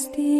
Christi.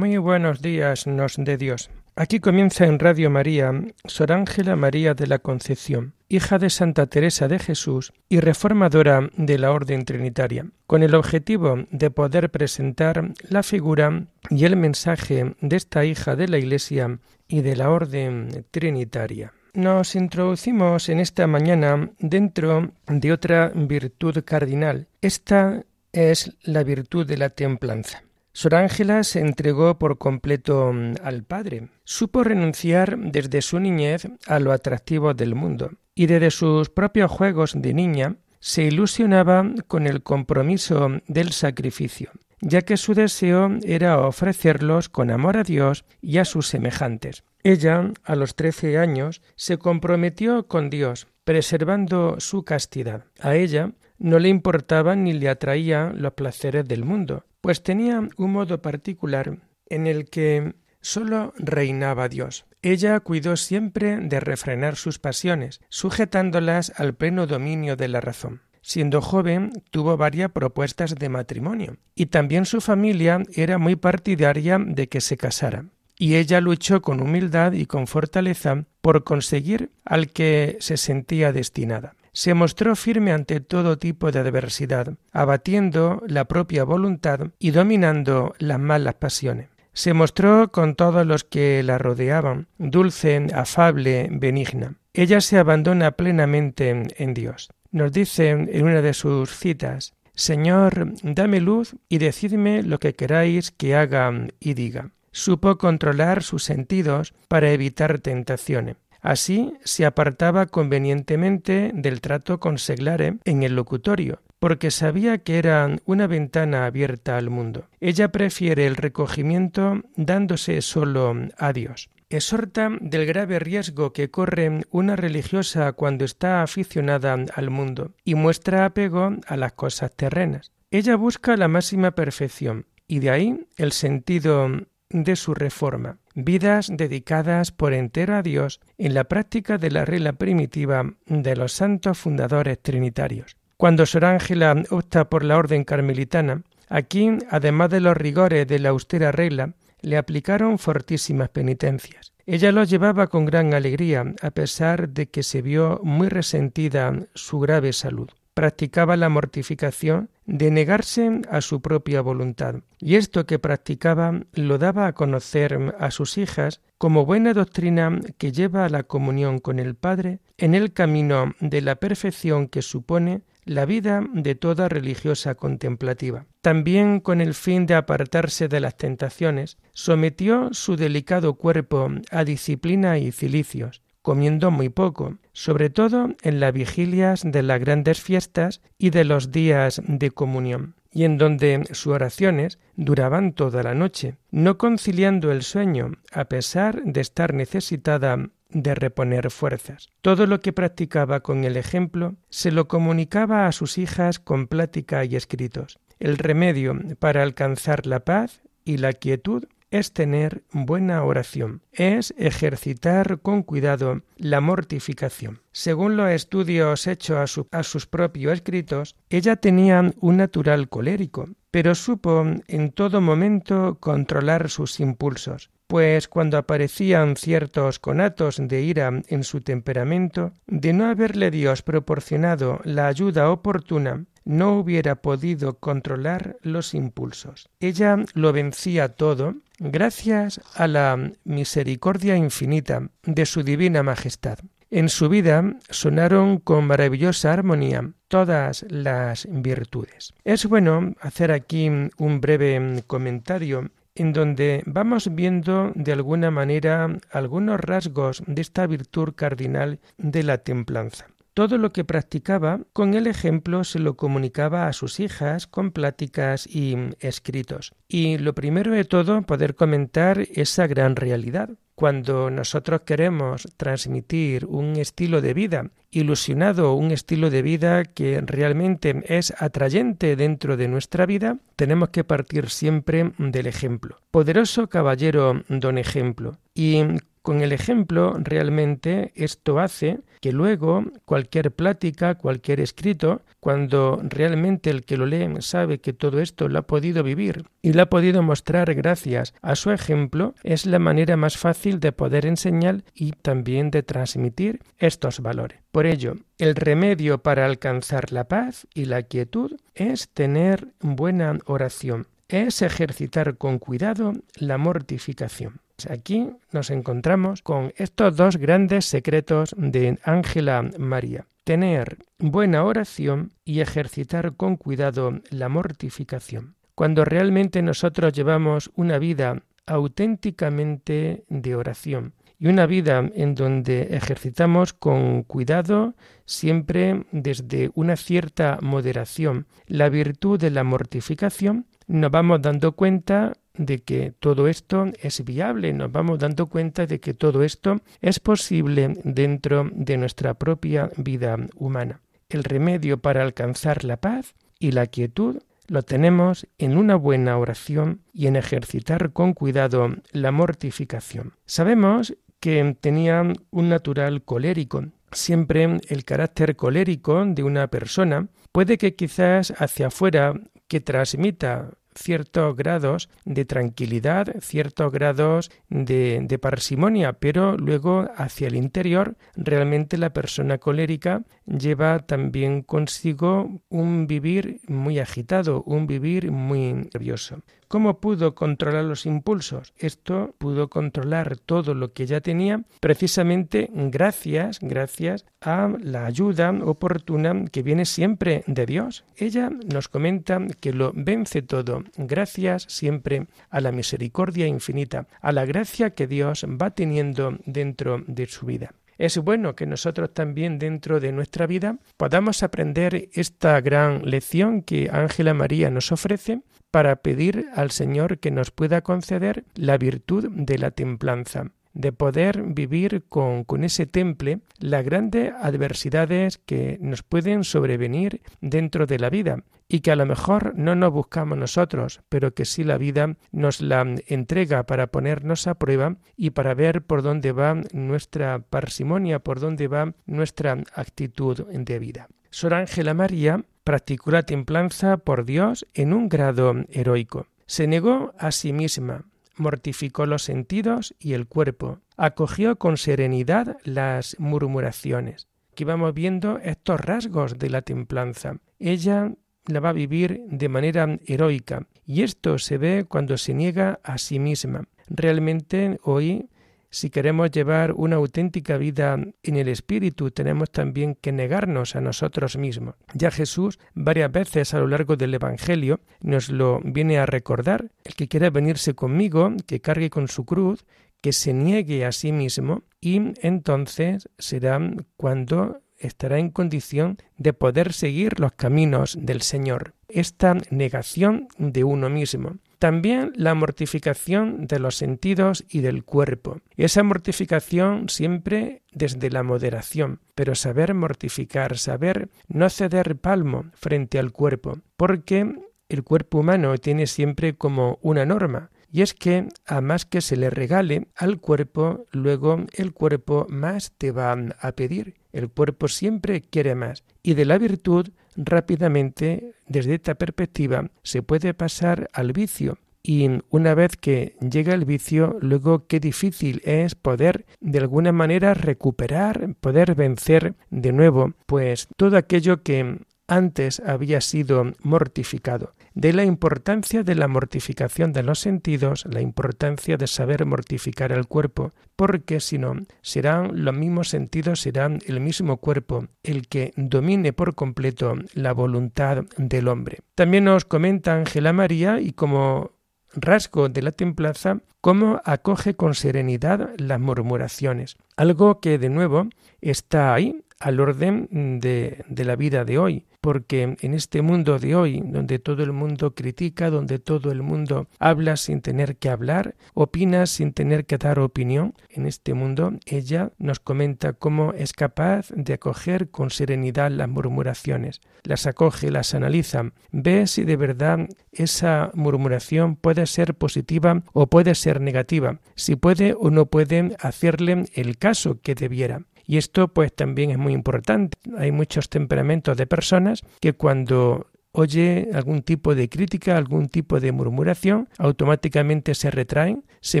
Buenos días, nos de Dios. Aquí comienza en Radio María Sor Ángela María de la Concepción, hija de Santa Teresa de Jesús y reformadora de la Orden Trinitaria, con el objetivo de poder presentar la figura y el mensaje de esta hija de la Iglesia y de la Orden Trinitaria. Nos introducimos en esta mañana dentro de otra virtud cardinal. Esta es la virtud de la templanza. Sor Ángela se entregó por completo mm, al Padre. Supo renunciar desde su niñez a lo atractivo del mundo y desde sus propios juegos de niña se ilusionaba con el compromiso del sacrificio, ya que su deseo era ofrecerlos con amor a Dios y a sus semejantes. Ella, a los trece años, se comprometió con Dios, preservando su castidad. A ella no le importaban ni le atraían los placeres del mundo, pues tenía un modo particular en el que sólo reinaba Dios. Ella cuidó siempre de refrenar sus pasiones, sujetándolas al pleno dominio de la razón. Siendo joven, tuvo varias propuestas de matrimonio, y también su familia era muy partidaria de que se casara. Y ella luchó con humildad y con fortaleza por conseguir al que se sentía destinada se mostró firme ante todo tipo de adversidad, abatiendo la propia voluntad y dominando las malas pasiones. Se mostró con todos los que la rodeaban, dulce, afable, benigna. Ella se abandona plenamente en Dios. Nos dice en una de sus citas, Señor, dame luz y decidme lo que queráis que haga y diga. Supo controlar sus sentidos para evitar tentaciones. Así se apartaba convenientemente del trato con Seglare en el locutorio, porque sabía que era una ventana abierta al mundo. Ella prefiere el recogimiento dándose solo a Dios. Exhorta del grave riesgo que corre una religiosa cuando está aficionada al mundo y muestra apego a las cosas terrenas. Ella busca la máxima perfección y de ahí el sentido de su reforma, vidas dedicadas por entero a Dios en la práctica de la regla primitiva de los santos fundadores trinitarios. Cuando Sor Ángela opta por la orden carmelitana, aquí, además de los rigores de la austera regla, le aplicaron fortísimas penitencias. Ella los llevaba con gran alegría, a pesar de que se vio muy resentida su grave salud practicaba la mortificación de negarse a su propia voluntad, y esto que practicaba lo daba a conocer a sus hijas como buena doctrina que lleva a la comunión con el Padre en el camino de la perfección que supone la vida de toda religiosa contemplativa. También con el fin de apartarse de las tentaciones, sometió su delicado cuerpo a disciplina y cilicios, comiendo muy poco, sobre todo en las vigilias de las grandes fiestas y de los días de comunión, y en donde sus oraciones duraban toda la noche, no conciliando el sueño, a pesar de estar necesitada de reponer fuerzas. Todo lo que practicaba con el ejemplo se lo comunicaba a sus hijas con plática y escritos. El remedio para alcanzar la paz y la quietud es tener buena oración, es ejercitar con cuidado la mortificación. Según los estudios hechos a, sus propios escritos, ella tenía un natural colérico, pero supo en todo momento controlar sus impulsos. pues cuando aparecían ciertos conatos de ira en su temperamento, de no haberle Dios proporcionado la ayuda oportuna, no hubiera podido controlar los impulsos. Ella lo vencía todo gracias a la misericordia infinita de su divina majestad. En su vida sonaron con maravillosa armonía todas las virtudes. Es bueno hacer aquí un breve comentario en donde vamos viendo de alguna manera algunos rasgos de esta virtud cardinal de la templanza. Todo lo que practicaba con el ejemplo se lo comunicaba a sus hijas con pláticas y escritos. Y lo primero de todo, poder comentar esa gran realidad. Cuando nosotros queremos transmitir un estilo de vida ilusionado, un estilo de vida que realmente es atrayente dentro de nuestra vida, tenemos que partir siempre del ejemplo. Poderoso caballero don ejemplo. Y con el ejemplo, realmente esto hace que luego cualquier plática, cualquier escrito, cuando realmente el que lo lee sabe que todo esto lo ha podido vivir y lo ha podido mostrar gracias a su ejemplo, es la manera más fácil de poder enseñar y también de transmitir estos valores. Por ello, el remedio para alcanzar la paz y la quietud es tener buena oración, es ejercitar con cuidado la mortificación. Aquí nos encontramos con estos dos grandes secretos de Ángela María. Tener buena oración y ejercitar con cuidado la mortificación. Cuando realmente nosotros llevamos una vida auténticamente de oración y una vida en donde ejercitamos con cuidado, siempre desde una cierta moderación, la virtud de la mortificación, nos vamos dando cuenta de que todo esto es viable, nos vamos dando cuenta de que todo esto es posible dentro de nuestra propia vida humana. El remedio para alcanzar la paz y la quietud lo tenemos en una buena oración y en ejercitar con cuidado la mortificación. Sabemos que tenía un natural colérico. Siempre el carácter colérico de una persona puede que quizás hacia afuera que transmita ciertos grados de tranquilidad, ciertos grados de, de, parsimonia, pero luego hacia el interior realmente la persona colérica lleva también consigo un vivir muy agitado, un vivir muy nervioso. ¿Cómo pudo controlar los impulsos? Esto pudo controlar todo lo que ya tenía precisamente gracias, gracias a la ayuda oportuna que viene siempre de Dios. Ella nos comenta que lo vence todo gracias siempre a la misericordia infinita, a la gracia que Dios va teniendo dentro de su vida. Es bueno que nosotros también dentro de nuestra vida podamos aprender esta gran lección que Ángela María nos ofrece para pedir al Señor que nos pueda conceder la virtud de la templanza de poder vivir con, con, ese temple las grandes adversidades que nos pueden sobrevenir dentro de la vida y que a lo mejor no nos buscamos nosotros, pero que sí la vida nos la entrega para ponernos a prueba y para ver por dónde va nuestra parsimonia, por dónde va nuestra actitud de vida. Sor Ángela María practicó la templanza por Dios en un grado heroico. Se negó a sí misma, mortificó los sentidos y el cuerpo, acogió con serenidad las murmuraciones. Aquí vamos viendo estos rasgos de la templanza. Ella la va a vivir de manera heroica y esto se ve cuando se niega a sí misma. Realmente hoy si queremos llevar una auténtica vida en el Espíritu, tenemos también que negarnos a nosotros mismos. Ya Jesús varias veces a lo largo del Evangelio nos lo viene a recordar. El que quiera venirse conmigo, que cargue con su cruz, que se niegue a sí mismo y entonces será cuando estará en condición de poder seguir los caminos del Señor. Esta negación de uno mismo. También la mortificación de los sentidos y del cuerpo. Esa mortificación siempre desde la moderación, pero saber mortificar, saber no ceder palmo frente al cuerpo, porque el cuerpo humano tiene siempre como una norma, y es que a más que se le regale al cuerpo, luego el cuerpo más te va a pedir. El cuerpo siempre quiere más. Y de la virtud rápidamente, desde esta perspectiva, se puede pasar al vicio, y una vez que llega el vicio, luego qué difícil es poder de alguna manera recuperar, poder vencer de nuevo, pues todo aquello que antes había sido mortificado de la importancia de la mortificación de los sentidos, la importancia de saber mortificar el cuerpo, porque si no, serán los mismos sentidos, serán el mismo cuerpo el que domine por completo la voluntad del hombre. También nos comenta Ángela María y como rasgo de la templanza, cómo acoge con serenidad las murmuraciones, algo que de nuevo está ahí al orden de, de la vida de hoy porque en este mundo de hoy, donde todo el mundo critica, donde todo el mundo habla sin tener que hablar, opina sin tener que dar opinión, en este mundo ella nos comenta cómo es capaz de acoger con serenidad las murmuraciones, las acoge, las analiza, ve si de verdad esa murmuración puede ser positiva o puede ser negativa, si puede o no puede hacerle el caso que debiera. Y esto pues también es muy importante. Hay muchos temperamentos de personas que cuando oye algún tipo de crítica, algún tipo de murmuración, automáticamente se retraen, se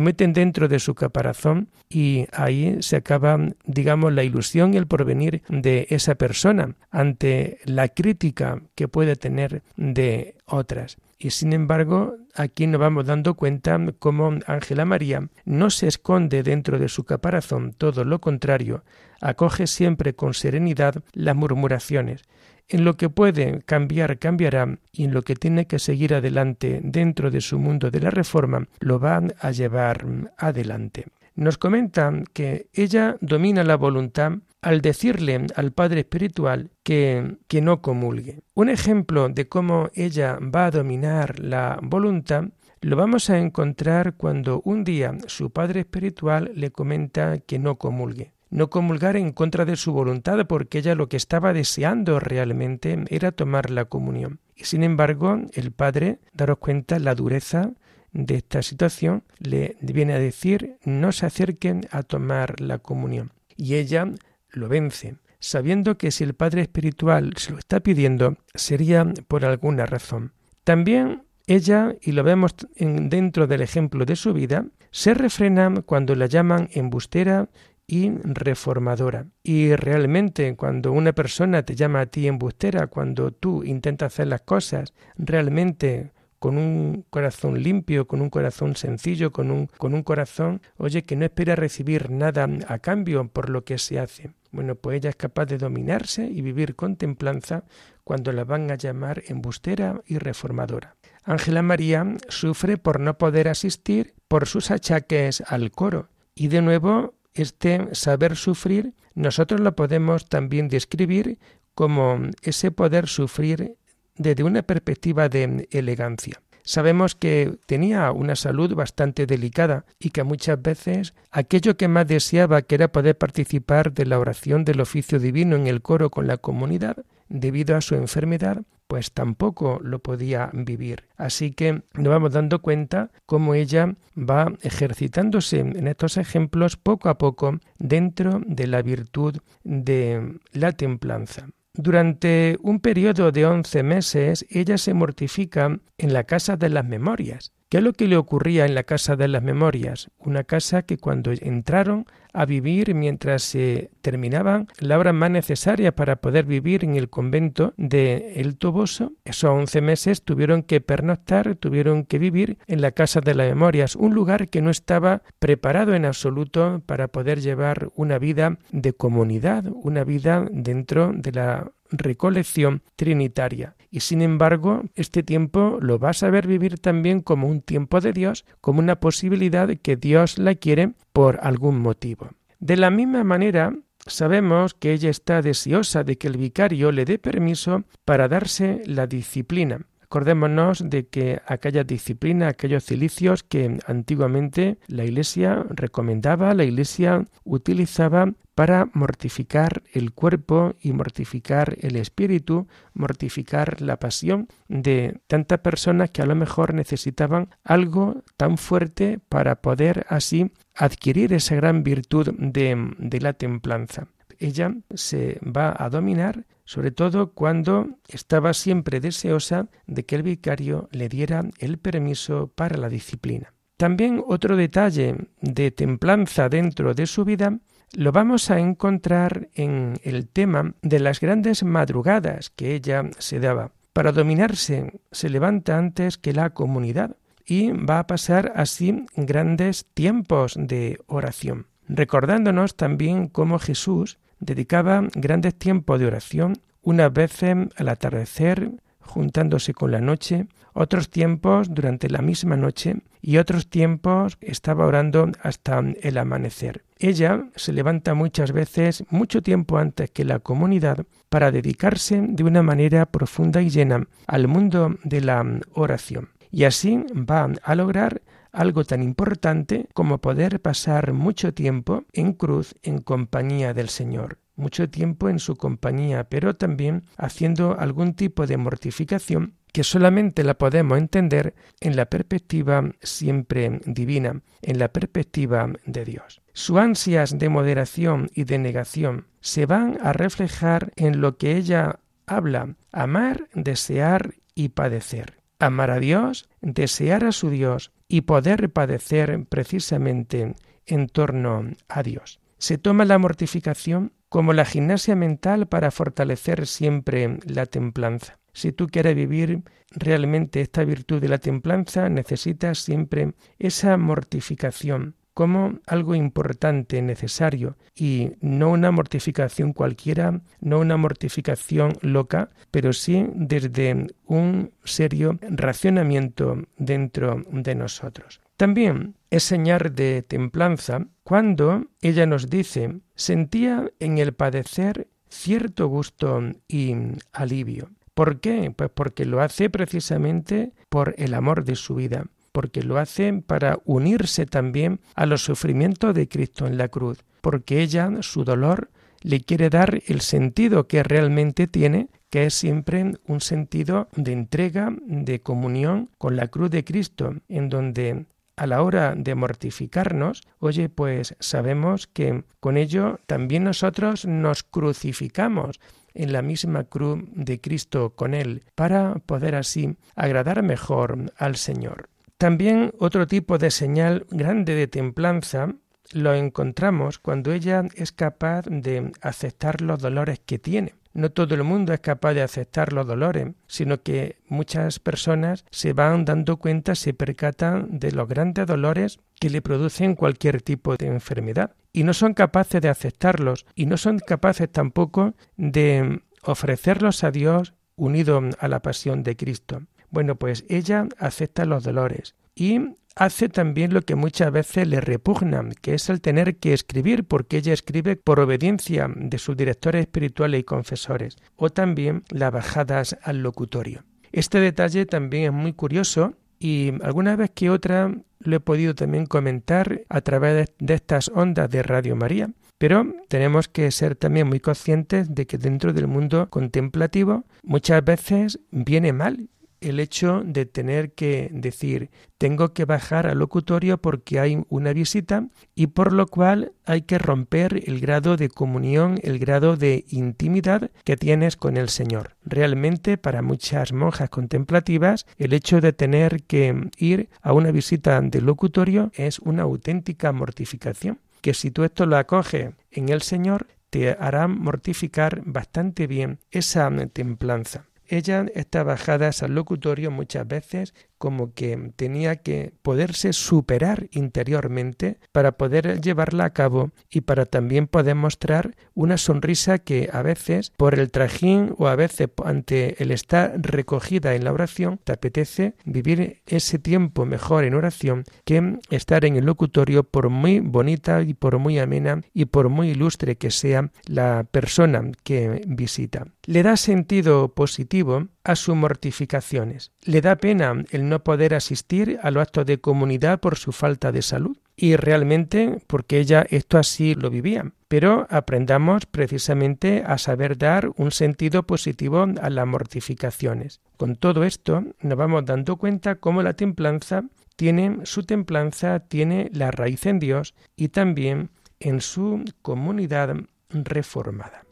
meten dentro de su caparazón y ahí se acaba, digamos, la ilusión y el porvenir de esa persona ante la crítica que puede tener de otras. Y sin embargo, aquí nos vamos dando cuenta cómo Ángela María no se esconde dentro de su caparazón, todo lo contrario, acoge siempre con serenidad las murmuraciones. En lo que puede cambiar, cambiará, y en lo que tiene que seguir adelante dentro de su mundo de la reforma, lo va a llevar adelante. Nos comenta que ella domina la voluntad al decirle al Padre Espiritual que, que no comulgue. Un ejemplo de cómo ella va a dominar la voluntad lo vamos a encontrar cuando un día su Padre Espiritual le comenta que no comulgue no comulgar en contra de su voluntad, porque ella lo que estaba deseando realmente era tomar la comunión. Y sin embargo, el padre, daros cuenta la dureza de esta situación, le viene a decir no se acerquen a tomar la comunión. Y ella lo vence, sabiendo que si el Padre Espiritual se lo está pidiendo, sería por alguna razón. También ella, y lo vemos dentro del ejemplo de su vida, se refrena cuando la llaman embustera y reformadora. Y realmente cuando una persona te llama a ti embustera, cuando tú intentas hacer las cosas realmente con un corazón limpio, con un corazón sencillo, con un, con un corazón, oye, que no espera recibir nada a cambio por lo que se hace. Bueno, pues ella es capaz de dominarse y vivir con templanza cuando la van a llamar embustera y reformadora. Ángela María sufre por no poder asistir por sus achaques al coro. Y de nuevo este saber sufrir nosotros lo podemos también describir como ese poder sufrir desde una perspectiva de elegancia. Sabemos que tenía una salud bastante delicada y que muchas veces aquello que más deseaba, que era poder participar de la oración del oficio divino en el coro con la comunidad, debido a su enfermedad, pues tampoco lo podía vivir. Así que nos vamos dando cuenta cómo ella va ejercitándose en estos ejemplos poco a poco dentro de la virtud de la templanza. Durante un periodo de once meses ella se mortifica en la casa de las memorias. ¿Qué es lo que le ocurría en la casa de las memorias? Una casa que cuando entraron a vivir mientras se terminaban las horas más necesarias para poder vivir en el convento de El Toboso, esos once meses tuvieron que pernoctar, tuvieron que vivir en la casa de las memorias, un lugar que no estaba preparado en absoluto para poder llevar una vida de comunidad, una vida dentro de la recolección trinitaria. Y sin embargo, este tiempo lo vas a ver vivir también como un tiempo de Dios, como una posibilidad que Dios la quiere por algún motivo. De la misma manera, sabemos que ella está deseosa de que el vicario le dé permiso para darse la disciplina. Acordémonos de que aquella disciplina, aquellos cilicios que antiguamente la Iglesia recomendaba, la Iglesia utilizaba para mortificar el cuerpo y mortificar el espíritu, mortificar la pasión de tantas personas que a lo mejor necesitaban algo tan fuerte para poder así adquirir esa gran virtud de, de la templanza. Ella se va a dominar sobre todo cuando estaba siempre deseosa de que el vicario le diera el permiso para la disciplina. También otro detalle de templanza dentro de su vida lo vamos a encontrar en el tema de las grandes madrugadas que ella se daba. Para dominarse se levanta antes que la comunidad y va a pasar así grandes tiempos de oración, recordándonos también cómo Jesús dedicaba grandes tiempos de oración, unas veces al atardecer, juntándose con la noche, otros tiempos durante la misma noche y otros tiempos estaba orando hasta el amanecer. Ella se levanta muchas veces mucho tiempo antes que la comunidad para dedicarse de una manera profunda y llena al mundo de la oración. Y así va a lograr algo tan importante como poder pasar mucho tiempo en cruz en compañía del Señor mucho tiempo en su compañía, pero también haciendo algún tipo de mortificación que solamente la podemos entender en la perspectiva siempre divina, en la perspectiva de Dios. Sus ansias de moderación y de negación se van a reflejar en lo que ella habla, amar, desear y padecer. Amar a Dios, desear a su Dios y poder padecer precisamente en torno a Dios. Se toma la mortificación como la gimnasia mental para fortalecer siempre la templanza. Si tú quieres vivir realmente esta virtud de la templanza, necesitas siempre esa mortificación como algo importante, necesario, y no una mortificación cualquiera, no una mortificación loca, pero sí desde un serio racionamiento dentro de nosotros. También es señal de templanza cuando ella nos dice sentía en el padecer cierto gusto y alivio. ¿Por qué? Pues porque lo hace precisamente por el amor de su vida, porque lo hace para unirse también a los sufrimientos de Cristo en la cruz, porque ella, su dolor, le quiere dar el sentido que realmente tiene, que es siempre un sentido de entrega, de comunión con la cruz de Cristo, en donde a la hora de mortificarnos, oye, pues sabemos que con ello también nosotros nos crucificamos en la misma cruz de Cristo con Él, para poder así agradar mejor al Señor. También otro tipo de señal grande de templanza lo encontramos cuando ella es capaz de aceptar los dolores que tiene. No todo el mundo es capaz de aceptar los dolores, sino que muchas personas se van dando cuenta, se percatan de los grandes dolores que le producen cualquier tipo de enfermedad y no son capaces de aceptarlos y no son capaces tampoco de ofrecerlos a Dios unido a la pasión de Cristo. Bueno, pues ella acepta los dolores y hace también lo que muchas veces le repugna, que es el tener que escribir, porque ella escribe por obediencia de sus directores espirituales y confesores, o también las bajadas al locutorio. Este detalle también es muy curioso y alguna vez que otra lo he podido también comentar a través de estas ondas de Radio María, pero tenemos que ser también muy conscientes de que dentro del mundo contemplativo muchas veces viene mal el hecho de tener que decir tengo que bajar al locutorio porque hay una visita y por lo cual hay que romper el grado de comunión, el grado de intimidad que tienes con el Señor. Realmente para muchas monjas contemplativas el hecho de tener que ir a una visita del locutorio es una auténtica mortificación que si tú esto lo acoges en el Señor te hará mortificar bastante bien esa templanza. Ella está bajada al locutorio muchas veces como que tenía que poderse superar interiormente para poder llevarla a cabo y para también poder mostrar una sonrisa que a veces por el trajín o a veces ante el estar recogida en la oración te apetece vivir ese tiempo mejor en oración que estar en el locutorio por muy bonita y por muy amena y por muy ilustre que sea la persona que visita. Le da sentido positivo a sus mortificaciones. Le da pena el no poder asistir a los actos de comunidad por su falta de salud. Y realmente porque ella esto así lo vivía. Pero aprendamos precisamente a saber dar un sentido positivo a las mortificaciones. Con todo esto nos vamos dando cuenta cómo la templanza tiene su templanza, tiene la raíz en Dios y también en su comunidad reformada.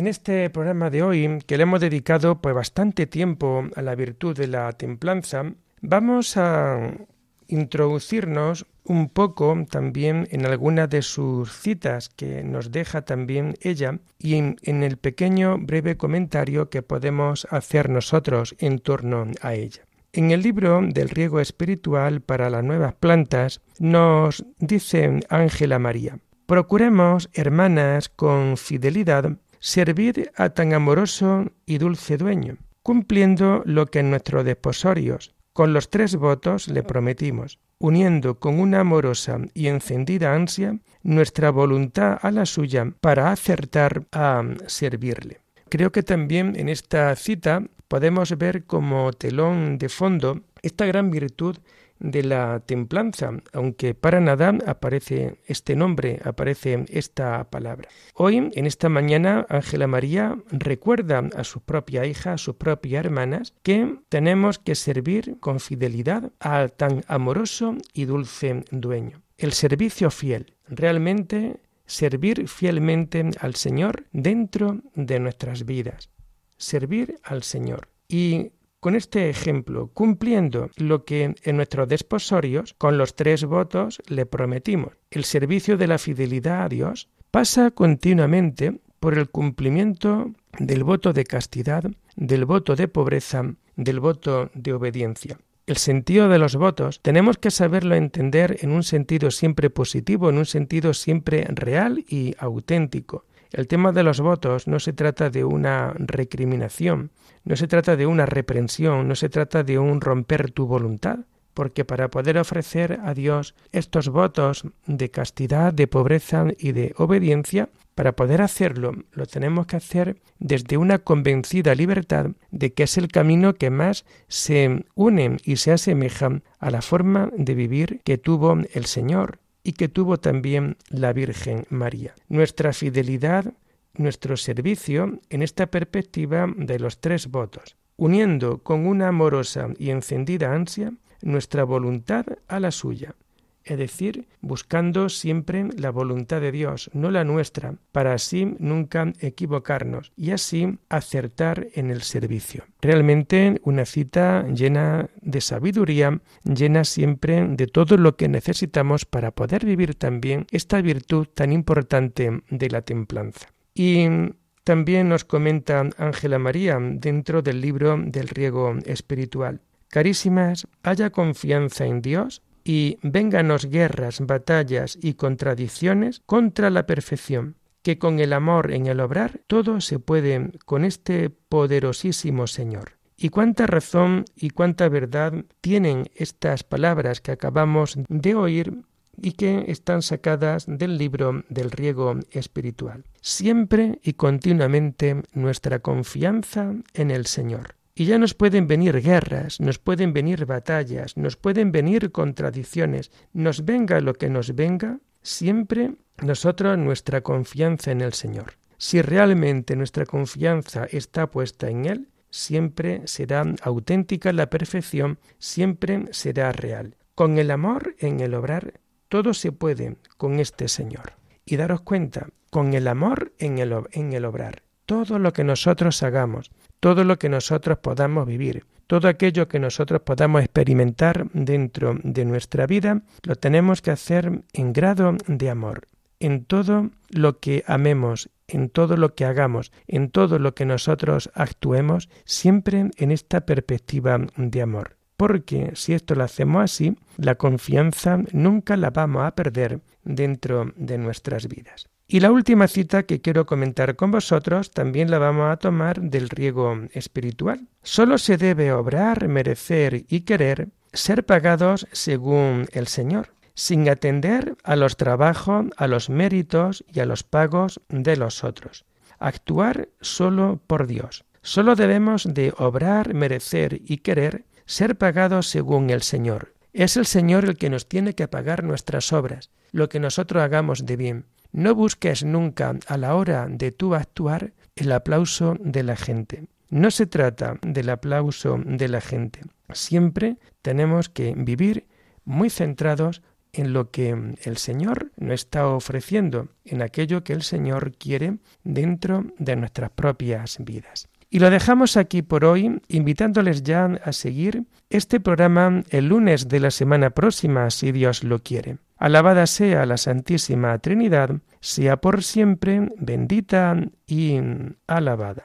En este programa de hoy, que le hemos dedicado pues bastante tiempo a la virtud de la templanza, vamos a introducirnos un poco también en alguna de sus citas que nos deja también ella y en, en, el pequeño breve comentario que podemos hacer nosotros en torno a ella. En el libro del riego espiritual para las nuevas plantas nos dice Ángela María, procuremos, hermanas, con fidelidad, servir a tan amoroso y dulce dueño, cumpliendo lo que en nuestros desposorios, con los tres votos le prometimos, uniendo con una amorosa y encendida ansia nuestra voluntad a la suya para acertar a servirle. Creo que también en esta cita podemos ver como telón de fondo esta gran virtud de la templanza, aunque para nada aparece este nombre, aparece esta palabra. Hoy, en esta mañana, Ángela María recuerda a su propia hija, a sus propias hermanas, que tenemos que servir con fidelidad al tan amoroso y dulce dueño. El servicio fiel, realmente servir fielmente al Señor dentro de nuestras vidas. Servir al Señor. Y con este ejemplo, cumpliendo lo que en nuestros desposorios, con los tres votos, le prometimos. El servicio de la fidelidad a Dios pasa continuamente por el cumplimiento del voto de castidad, del voto de pobreza, del voto de obediencia. El sentido de los votos tenemos que saberlo entender en un sentido siempre positivo, en un sentido siempre real y auténtico. El tema de los votos no se trata de una recriminación, no se trata de una reprensión, no se trata de un romper tu voluntad, porque para poder ofrecer a Dios estos votos de castidad, de pobreza y de obediencia, para poder hacerlo lo tenemos que hacer desde una convencida libertad de que es el camino que más se une y se asemeja a la forma de vivir que tuvo el Señor y que tuvo también la Virgen María. Nuestra fidelidad nuestro servicio en esta perspectiva de los tres votos, uniendo con una amorosa y encendida ansia nuestra voluntad a la suya, es decir, buscando siempre la voluntad de Dios, no la nuestra, para así nunca equivocarnos y así acertar en el servicio. Realmente una cita llena de sabiduría, llena siempre de todo lo que necesitamos para poder vivir también esta virtud tan importante de la templanza. Y también nos comenta Ángela María dentro del libro del riego espiritual. Carísimas, haya confianza en Dios y vénganos guerras, batallas y contradicciones contra la perfección, que con el amor en el obrar todo se puede con este poderosísimo Señor. Y cuánta razón y cuánta verdad tienen estas palabras que acabamos de oír y que están sacadas del libro del riego espiritual. Siempre y continuamente nuestra confianza en el Señor. Y ya nos pueden venir guerras, nos pueden venir batallas, nos pueden venir contradicciones, nos venga lo que nos venga, siempre nosotros nuestra confianza en el Señor. Si realmente nuestra confianza está puesta en Él, siempre será auténtica la perfección, siempre será real. Con el amor en el obrar todo se puede con este Señor. Y daros cuenta, con el amor en el, en el obrar, todo lo que nosotros hagamos, todo lo que nosotros podamos vivir, todo aquello que nosotros podamos experimentar dentro de nuestra vida, lo tenemos que hacer en grado de amor. En todo lo que amemos, en todo lo que hagamos, en todo lo que nosotros actuemos, siempre en esta perspectiva de amor porque si esto lo hacemos así, la confianza nunca la vamos a perder dentro de nuestras vidas. Y la última cita que quiero comentar con vosotros también la vamos a tomar del riego espiritual. Solo se debe obrar, merecer y querer ser pagados según el Señor, sin atender a los trabajos, a los méritos y a los pagos de los otros. Actuar solo por Dios. Solo debemos de obrar, merecer y querer ser pagados según el Señor. Es el Señor el que nos tiene que pagar nuestras obras, lo que nosotros hagamos de bien. No busques nunca a la hora de tú actuar el aplauso de la gente. No se trata del aplauso de la gente. Siempre tenemos que vivir muy centrados en lo que el Señor nos está ofreciendo, en aquello que el Señor quiere dentro de nuestras propias vidas. Y lo dejamos aquí por hoy, invitándoles ya a seguir este programa el lunes de la semana próxima, si Dios lo quiere. Alabada sea la Santísima Trinidad, sea por siempre bendita y alabada.